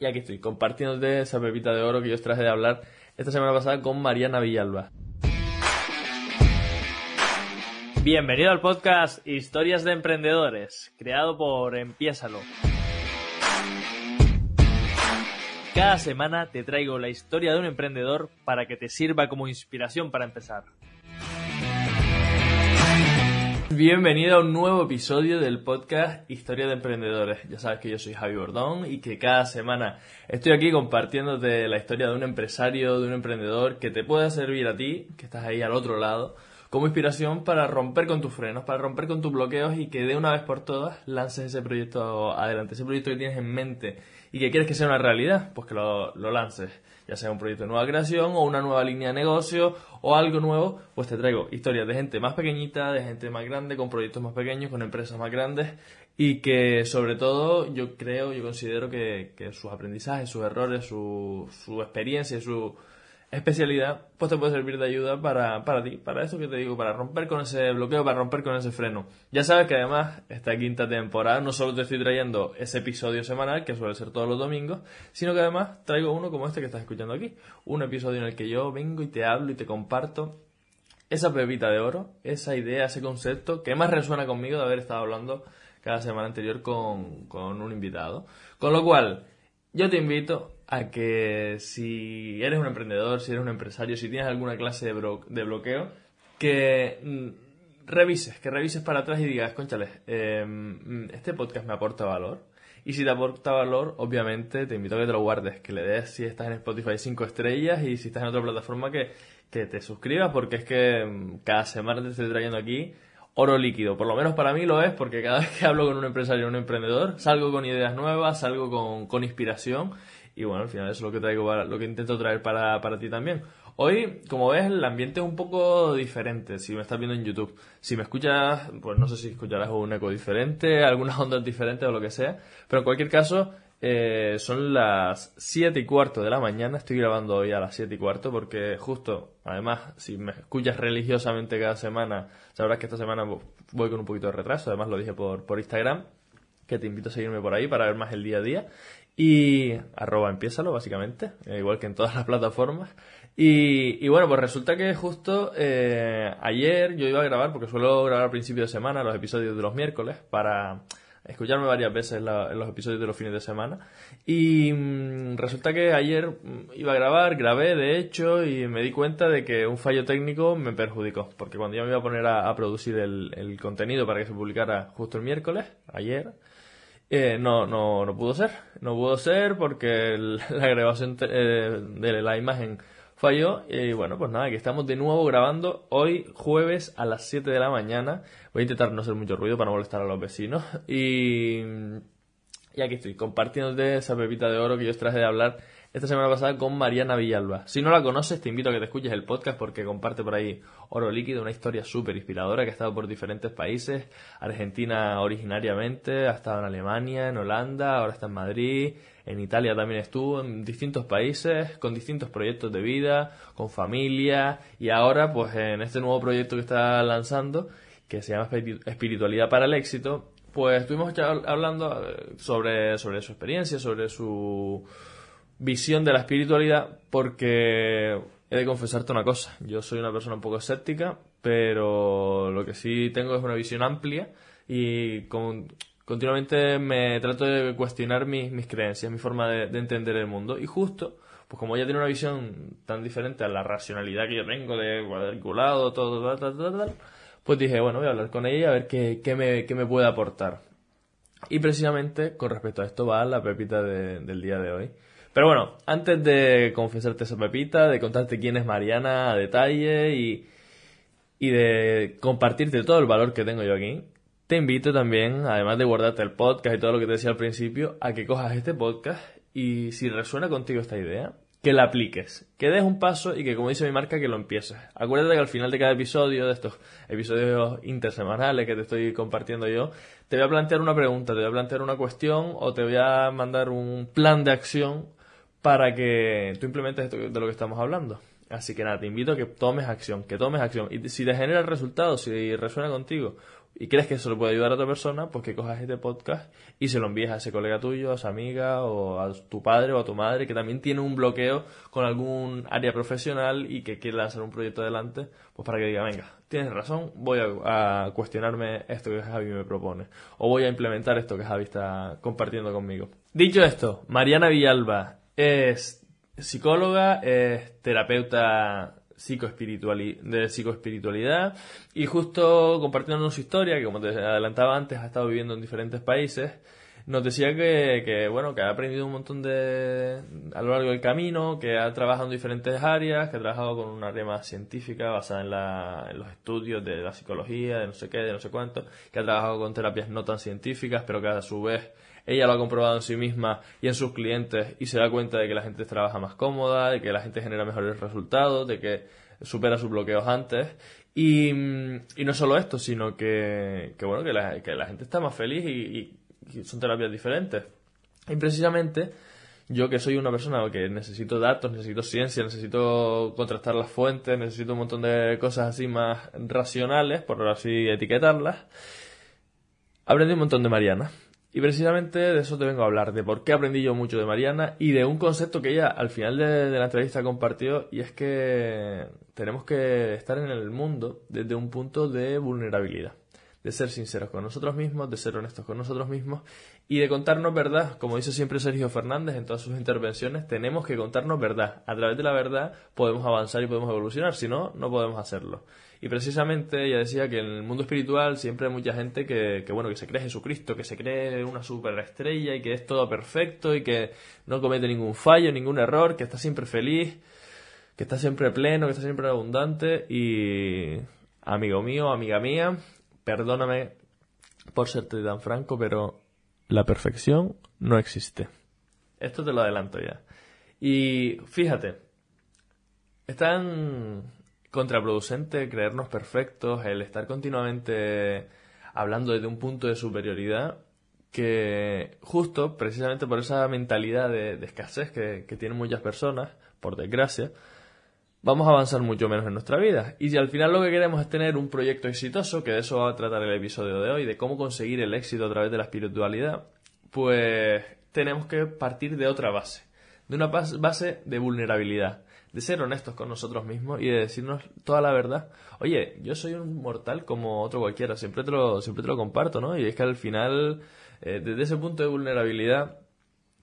Y aquí estoy, compartiéndote esa pepita de oro que yo os traje de hablar esta semana pasada con Mariana Villalba. Bienvenido al podcast Historias de Emprendedores, creado por Empiésalo. Cada semana te traigo la historia de un emprendedor para que te sirva como inspiración para empezar. Bienvenido a un nuevo episodio del podcast Historia de Emprendedores. Ya sabes que yo soy Javi Bordón y que cada semana estoy aquí compartiéndote la historia de un empresario, de un emprendedor que te pueda servir a ti, que estás ahí al otro lado, como inspiración para romper con tus frenos, para romper con tus bloqueos y que de una vez por todas lances ese proyecto adelante, ese proyecto que tienes en mente y que quieres que sea una realidad, pues que lo, lo lances. Ya sea un proyecto de nueva creación o una nueva línea de negocio o algo nuevo, pues te traigo historias de gente más pequeñita, de gente más grande, con proyectos más pequeños, con empresas más grandes y que sobre todo yo creo, yo considero que, que sus aprendizajes, sus errores, su, su experiencia, su especialidad, pues te puede servir de ayuda para, para ti, para eso que te digo, para romper con ese bloqueo, para romper con ese freno. Ya sabes que además esta quinta temporada no solo te estoy trayendo ese episodio semanal, que suele ser todos los domingos, sino que además traigo uno como este que estás escuchando aquí, un episodio en el que yo vengo y te hablo y te comparto esa pepita de oro, esa idea, ese concepto que más resuena conmigo de haber estado hablando cada semana anterior con, con un invitado. Con lo cual, yo te invito a que si eres un emprendedor, si eres un empresario, si tienes alguna clase de, de bloqueo, que mm, revises, que revises para atrás y digas, conchales, em, este podcast me aporta valor. Y si te aporta valor, obviamente te invito a que te lo guardes, que le des si estás en Spotify 5 estrellas y si estás en otra plataforma que, que te suscribas, porque es que mm, cada semana te estoy trayendo aquí oro líquido. Por lo menos para mí lo es, porque cada vez que hablo con un empresario o un emprendedor, salgo con ideas nuevas, salgo con, con inspiración y bueno, al final eso es lo que traigo lo que intento traer para, para ti también. Hoy, como ves, el ambiente es un poco diferente si me estás viendo en YouTube. Si me escuchas, pues no sé si escucharás un eco diferente, algunas ondas diferentes o lo que sea. Pero en cualquier caso, eh, son las 7 y cuarto de la mañana. Estoy grabando hoy a las 7 y cuarto porque justo, además, si me escuchas religiosamente cada semana, sabrás que esta semana voy con un poquito de retraso. Además, lo dije por, por Instagram que te invito a seguirme por ahí para ver más el día a día. Y arroba empiézalo, básicamente, eh, igual que en todas las plataformas. Y, y bueno, pues resulta que justo eh, ayer yo iba a grabar, porque suelo grabar al principio de semana los episodios de los miércoles, para escucharme varias veces los episodios de los fines de semana. Y mm, resulta que ayer mm, iba a grabar, grabé de hecho, y me di cuenta de que un fallo técnico me perjudicó. Porque cuando yo me iba a poner a, producir el, contenido para que se publicara justo el miércoles, ayer, eh, no, no, no pudo ser. No pudo ser porque la grabación eh, de la imagen falló. Y bueno, pues nada, que estamos de nuevo grabando hoy jueves a las 7 de la mañana. Voy a intentar no hacer mucho ruido para no molestar a los vecinos. Y, y aquí estoy, compartiéndote esa pepita de oro que yo os traje de hablar esta semana pasada con Mariana Villalba. Si no la conoces, te invito a que te escuches el podcast porque comparte por ahí Oro Líquido, una historia súper inspiradora que ha estado por diferentes países. Argentina originariamente, ha estado en Alemania, en Holanda, ahora está en Madrid, en Italia también estuvo, en distintos países, con distintos proyectos de vida, con familia y ahora pues en este nuevo proyecto que está lanzando, que se llama Espiritualidad para el Éxito, pues estuvimos hablando eh, sobre, sobre su experiencia, sobre su visión de la espiritualidad porque he de confesarte una cosa. Yo soy una persona un poco escéptica, pero lo que sí tengo es una visión amplia y continuamente me trato de cuestionar mis, mis creencias, mi forma de, entender el mundo. Y justo, pues como ella tiene una visión tan diferente a la racionalidad que yo tengo de cuadriculado, todo, tal, tal, tal, pues dije, bueno, voy a hablar con ella a ver qué, qué, me, qué me puede aportar. Y precisamente con respecto a esto va la pepita del día de hoy. Pero bueno, antes de confesarte esa pepita, de contarte quién es Mariana a detalle y, y de compartirte todo el valor que tengo yo aquí, te invito también, además de guardarte el podcast y todo lo que te decía al principio, a que cojas este podcast y si resuena contigo esta idea, que la apliques, que des un paso y que, como dice mi marca, que lo empieces. Acuérdate que al final de cada episodio, de estos episodios intersemanales que te estoy compartiendo yo, te voy a plantear una pregunta, te voy a plantear una cuestión o te voy a mandar un plan de acción para que tú implementes esto de lo que estamos hablando. Así que nada, te invito a que tomes acción, que tomes acción. Y si te genera resultados, si resuena contigo, y crees que eso le puede ayudar a otra persona, pues que cojas este podcast y se lo envíes a ese colega tuyo, a esa amiga o a tu padre o a tu madre que también tiene un bloqueo con algún área profesional y que quiere lanzar un proyecto adelante, pues para que diga, venga, tienes razón, voy a, cuestionarme esto que Javi me propone o voy a implementar esto que Javi está compartiendo conmigo. Dicho esto, Mariana Villalba es psicóloga, es terapeuta de psicoespiritualidad. Y justo compartiendo su historia, que como te adelantaba antes ha estado viviendo en diferentes países, nos decía que, bueno, que ha aprendido un montón de a lo largo del camino, que ha trabajado en diferentes áreas, que ha trabajado con una área más científica basada en, la, en los estudios de la psicología, de no sé qué, de no sé cuánto, que ha trabajado con terapias no tan científicas, pero que a su vez ella lo ha comprobado en sí misma y en sus clientes y se da cuenta de que la gente trabaja más cómoda, de que la gente genera mejores resultados, de que supera sus bloqueos antes. Y, no solo esto, sino que, bueno, que la, que la, gente está más feliz y, son terapias diferentes. Y precisamente yo que soy una persona que necesito datos, necesito ciencia, necesito contrastar las fuentes, necesito un montón de cosas así más racionales, por así etiquetarlas, aprendí un montón de Mariana. Y precisamente de eso te vengo a hablar, de por qué aprendí yo mucho de Mariana y de un concepto que ella al final de, la entrevista compartió y es que tenemos que estar en el mundo desde un punto de vulnerabilidad, de ser sinceros con nosotros mismos, de ser honestos con nosotros mismos y de contarnos verdad, como dice siempre Sergio Fernández en todas sus intervenciones, tenemos que contarnos verdad. A través de la verdad podemos avanzar y podemos evolucionar, si no, no podemos hacerlo. Y precisamente ella decía que en el mundo espiritual siempre hay mucha gente que, que, bueno, que se cree Jesucristo, que se cree una superestrella y que es todo perfecto y que no comete ningún fallo, ningún error, que está siempre feliz, que está siempre pleno, que está siempre abundante y amigo mío, amiga mía, perdóname por serte tan franco, pero la perfección no existe. Esto te lo adelanto ya. Y fíjate, están contraproducente creernos perfectos, el estar continuamente hablando desde un punto de superioridad que justo precisamente por esa mentalidad de, escasez que, tienen muchas personas, por desgracia, vamos a avanzar mucho menos en nuestra vida. Y si al final lo que queremos es tener un proyecto exitoso, que de eso va a tratar el episodio de hoy, de cómo conseguir el éxito a través de la espiritualidad, pues tenemos que partir de otra base, de una base de vulnerabilidad de ser honestos con nosotros mismos y de decirnos toda la verdad. Oye, yo soy un mortal como otro cualquiera, siempre te lo, siempre te lo comparto, ¿no? Y es que al final, eh, desde ese punto de vulnerabilidad,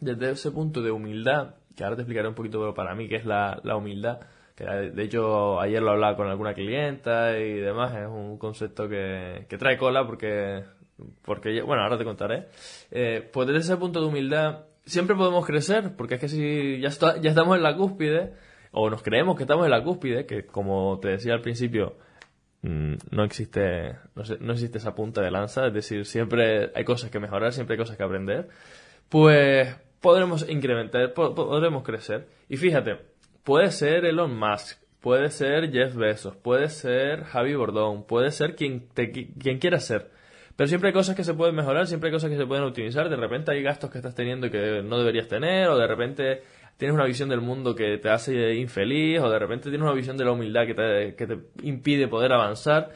desde ese punto de humildad, que ahora te explicaré un poquito para mí qué es la, la humildad, de hecho ayer lo hablaba con alguna clienta y demás, es un concepto que, trae cola porque, porque, bueno, ahora te contaré. Eh, pues desde ese punto de humildad, siempre podemos crecer, porque es que si ya, ya estamos en la cúspide, o nos creemos que estamos en la cúspide, que como te decía al principio, mm, no existe, no, existe esa punta de lanza, es decir, siempre hay cosas que mejorar, siempre hay cosas que aprender, pues podremos incrementar, podremos crecer. Y fíjate, puede ser Elon Musk, puede ser Jeff Bezos, puede ser Javi Bordón, puede ser quien, quien quiera ser. Pero siempre hay cosas que se pueden mejorar, siempre hay cosas que se pueden optimizar. De repente hay gastos que estás teniendo que no deberías tener, o de repente tienes una visión del mundo que te hace infeliz o de repente tienes una visión de la humildad que te, que te impide poder avanzar.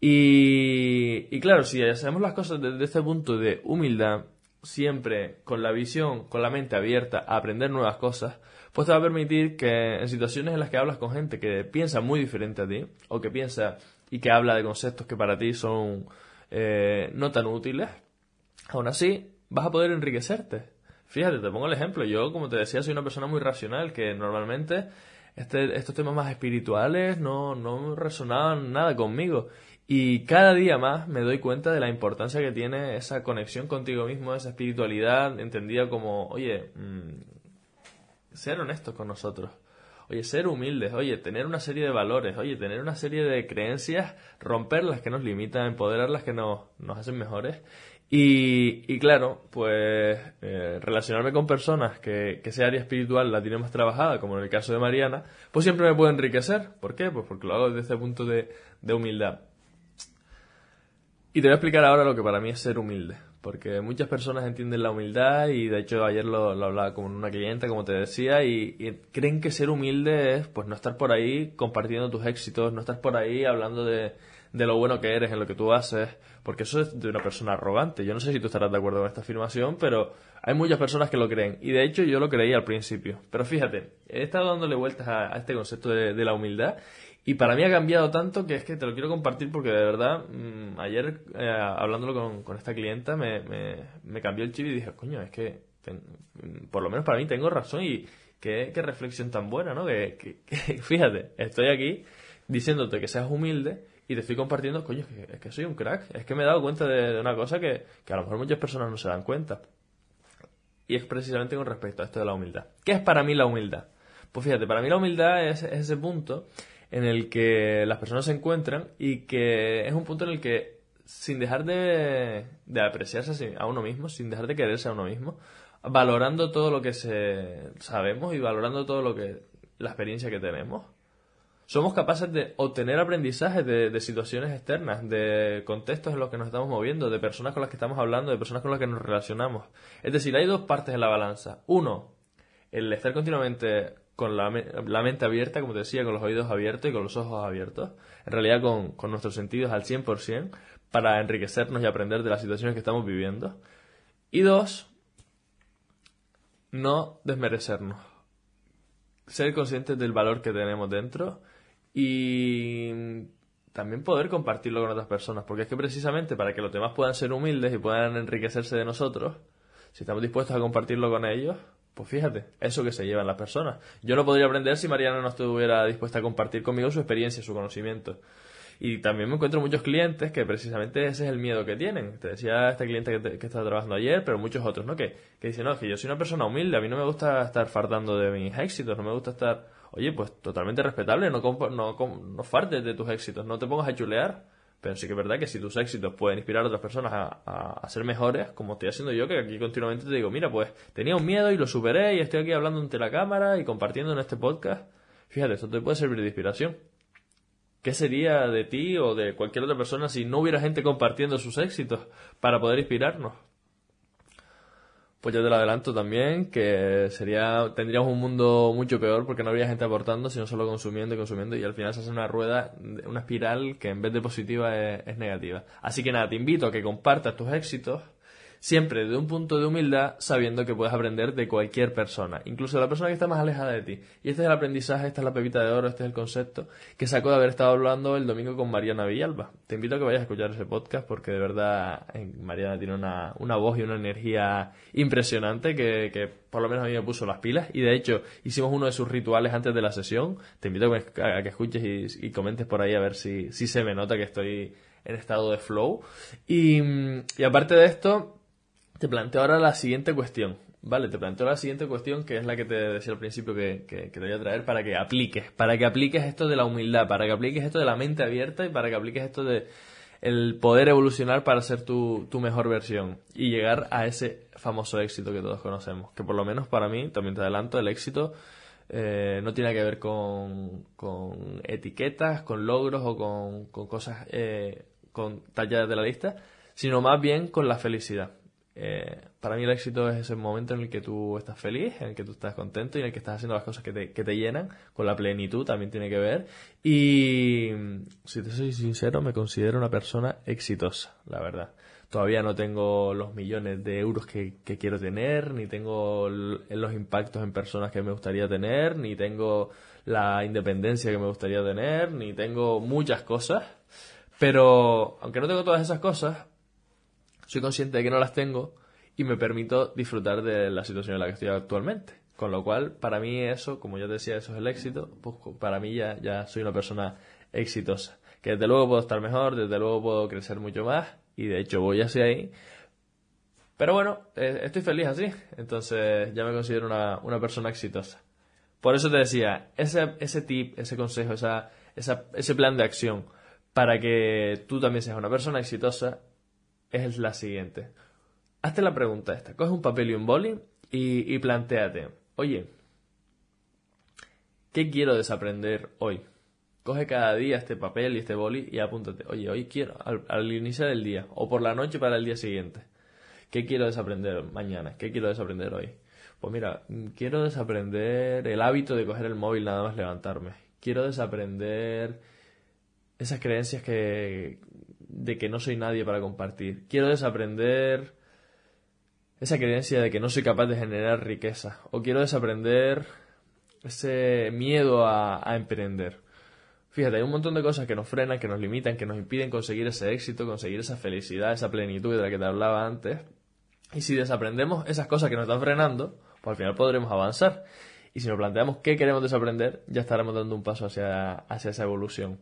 Y, y claro, si hacemos las cosas desde este punto de humildad, siempre con la visión, con la mente abierta a aprender nuevas cosas, pues te va a permitir que en situaciones en las que hablas con gente que piensa muy diferente a ti, o que piensa y que habla de conceptos que para ti son eh, no tan útiles, aún así vas a poder enriquecerte. Fíjate, te pongo el ejemplo. Yo, como te decía, soy una persona muy racional que normalmente este, estos temas más espirituales no, no resonaban nada conmigo. Y cada día más me doy cuenta de la importancia que tiene esa conexión contigo mismo, esa espiritualidad entendida como, oye, mm, ser honestos con nosotros. Oye, ser humildes, oye, tener una serie de valores, oye, tener una serie de creencias, romper las que nos limitan, empoderar las que nos, nos hacen mejores y, y claro, pues eh, relacionarme con personas que, que esa área espiritual la tiene más trabajada, como en el caso de Mariana, pues siempre me puede enriquecer. ¿Por qué? Pues porque lo hago desde ese punto de, de humildad. Y te voy a explicar ahora lo que para mí es ser humilde. Porque muchas personas entienden la humildad y de hecho ayer lo, hablaba con una clienta, como te decía, y, y, creen que ser humilde es pues no estar por ahí compartiendo tus éxitos, no estar por ahí hablando de, de lo bueno que eres en lo que tú haces, porque eso es de una persona arrogante. Yo no sé si tú estarás de acuerdo con esta afirmación, pero hay muchas personas que lo creen. Y de hecho yo lo creí al principio. Pero fíjate, he estado dándole vueltas a, este concepto de, la humildad y para mí ha cambiado tanto que es que te lo quiero compartir porque de verdad, mm, ayer eh, hablándolo con, esta clienta me, me, cambió el chip y dije, coño, es que por lo menos para mí tengo razón y qué, reflexión tan buena, ¿no? Que, fíjate, estoy aquí diciéndote que seas humilde y te estoy compartiendo, coño, es que, soy un crack, es que me he dado cuenta de, una cosa que, a lo mejor muchas personas no se dan cuenta. Y es precisamente con respecto a esto de la humildad. ¿Qué es para mí la humildad? Pues fíjate, para mí la humildad es, ese punto en el que las personas se encuentran y que es un punto en el que sin dejar de, de apreciarse a uno mismo, sin dejar de quererse a uno mismo, valorando todo lo que se sabemos y valorando todo lo que la experiencia que tenemos, somos capaces de obtener aprendizaje de, situaciones externas, de contextos en los que nos estamos moviendo, de personas con las que estamos hablando, de personas con las que nos relacionamos. Es decir, hay dos partes en la balanza. Uno, el estar continuamente con la, mente abierta, como te decía, con los oídos abiertos y con los ojos abiertos, en realidad con, con nuestros sentidos al 100%, para enriquecernos y aprender de las situaciones que estamos viviendo. Y dos, no desmerecernos. Ser conscientes del valor que tenemos dentro y también poder compartirlo con otras personas, porque es que precisamente para que los demás puedan ser humildes y puedan enriquecerse de nosotros, si estamos dispuestos a compartirlo con ellos, pues fíjate, eso que se llevan las personas. Yo no podría aprender si Mariana no estuviera dispuesta a compartir conmigo su experiencia, su conocimiento. Y también me encuentro muchos clientes que precisamente ese es el miedo que tienen. Te decía este cliente que, que estaba trabajando ayer, pero muchos otros, ¿no? Que, que dicen, no, es que yo soy una persona humilde, a mí no me gusta estar fardando de mis éxitos, no me gusta estar, oye, pues totalmente respetable, no, no, no fartes de tus éxitos, no te pongas a chulear. Pero sí que es verdad que si tus éxitos pueden inspirar a otras personas a, a, ser mejores, como estoy haciendo yo, que aquí continuamente te digo, mira, pues tenía un miedo y lo superé y estoy aquí hablando ante la cámara y compartiendo en este podcast. Fíjate, esto te puede servir de inspiración. ¿Qué sería de ti o de cualquier otra persona si no hubiera gente compartiendo sus éxitos para poder inspirarnos? Pues yo te lo adelanto también, que sería, tendríamos un mundo mucho peor porque no habría gente aportando, sino solo consumiendo y consumiendo y al final se hace una rueda, una espiral que en vez de positiva es, es negativa. Así que nada, te invito a que compartas tus éxitos, siempre de un punto de humildad, sabiendo que puedes aprender de cualquier persona, incluso de la persona que está más alejada de ti. Y este es el aprendizaje, esta es la pepita de oro, este es el concepto que saco de haber estado hablando el domingo con Mariana Villalba. Te invito a que vayas a escuchar ese podcast porque de verdad Mariana tiene una, una voz y una energía impresionante que, que por lo menos a mí me puso las pilas y de hecho hicimos uno de sus rituales antes de la sesión. Te invito a que, escuches y, y, comentes por ahí a ver si, si se me nota que estoy en estado de flow. Y, y aparte de esto, te planteo ahora la siguiente cuestión. Vale, te planteo la siguiente cuestión que es la que te decía al principio que, te voy a traer para que apliques, para que apliques esto de la humildad, para que apliques esto de la mente abierta y para que apliques esto de el poder evolucionar para ser tu, mejor versión y llegar a ese famoso éxito que todos conocemos. Que por lo menos para mí, también te adelanto, el éxito eh, no tiene que ver con, etiquetas, con logros o con, cosas eh, con talladas de la lista, sino más bien con la felicidad eh, para mí el éxito es ese momento en el que tú estás feliz, en el que tú estás contento y en el que estás haciendo las cosas que te, que te llenan, con la plenitud también tiene que ver. Y si te soy sincero, me considero una persona exitosa, la verdad. Todavía no tengo los millones de euros que quiero tener, ni tengo los impactos en personas que me gustaría tener, ni tengo la independencia que me gustaría tener, ni tengo muchas cosas. Pero, aunque no tengo todas esas cosas, soy consciente de que no las tengo y me permito disfrutar de la situación en la que estoy actualmente. Con lo cual, para mí eso, como ya te decía, eso es el éxito, pues para mí ya, ya soy una persona exitosa. Que desde luego puedo estar mejor, desde luego puedo crecer mucho más y de hecho voy hacia ahí. Pero bueno, eh, estoy feliz así, entonces ya me considero una, una persona exitosa. Por eso te decía, ese, ese tip, ese consejo, esa, esa, ese plan de acción para que tú también seas una persona exitosa es la siguiente. Hazte la pregunta esta. Coge un papel y un boli y, y planteate. Oye, ¿qué quiero desaprender hoy? Coge cada día este papel y este boli y apúntate. Oye, hoy quiero, al, al iniciar el día o por la noche para el día siguiente. ¿Qué quiero desaprender mañana? ¿Qué quiero desaprender hoy? Pues mira, quiero desaprender el hábito de coger el móvil nada más levantarme. Quiero desaprender esas creencias que, de que no soy nadie para compartir. Quiero desaprender esa creencia de que no soy capaz de generar riqueza. O quiero desaprender ese miedo a, emprender. Fíjate, hay un montón de cosas que nos frenan, que nos limitan, que nos impiden conseguir ese éxito, conseguir esa felicidad, esa plenitud de la que te hablaba antes. Y si desaprendemos esas cosas que nos están frenando, pues al final podremos avanzar. Y si nos planteamos qué queremos desaprender, ya estaremos dando un paso hacia, hacia esa evolución.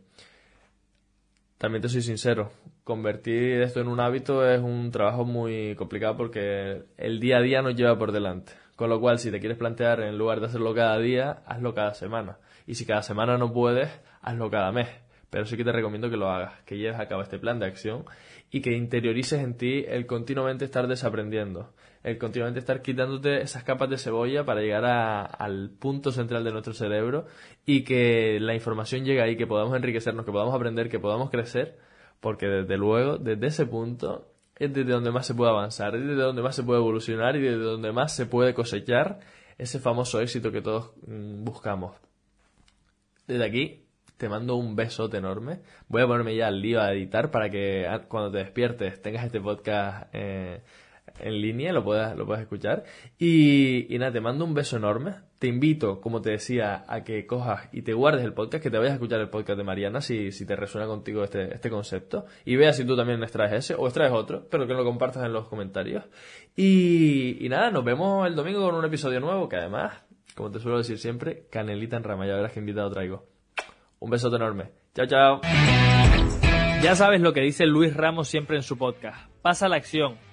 También te soy sincero, convertir esto en un hábito es un trabajo muy complicado porque el día a día nos lleva por delante. Con lo cual, si te quieres plantear, en lugar de hacerlo cada día, hazlo cada semana. Y si cada semana no puedes, hazlo cada mes. Pero sí que te recomiendo que lo hagas, que lleves a cabo este plan de acción y que interiorices en ti el continuamente estar desaprendiendo, el continuamente estar quitándote esas capas de cebolla para llegar al punto central de nuestro cerebro y que la información llegue ahí, que podamos enriquecernos, que podamos aprender, que podamos crecer, porque desde luego, desde ese punto, es desde donde más se puede avanzar, es desde donde más se puede evolucionar y desde donde más se puede cosechar ese famoso éxito que todos mm, buscamos. Desde aquí te mando un besote enorme. Voy a ponerme ya al lío a editar para que ah, cuando te despiertes tengas este podcast eh, en línea, lo puedas, lo puedas escuchar. Y, y, nada, te mando un beso enorme. Te invito, como te decía, a que cojas y te guardes el podcast, que te vayas a escuchar el podcast de Mariana si, si te resuena contigo este, este concepto. Y veas si tú también extraes ese o extraes otro, pero que lo compartas en los comentarios. Y, y nada, nos vemos el domingo con un episodio nuevo, que además, como te suelo decir siempre, canelita en rama. Ya verás qué invitado traigo. Un besote enorme. Chao, chao. Ya sabes lo que dice Luis Ramos siempre en su podcast. Pasa la acción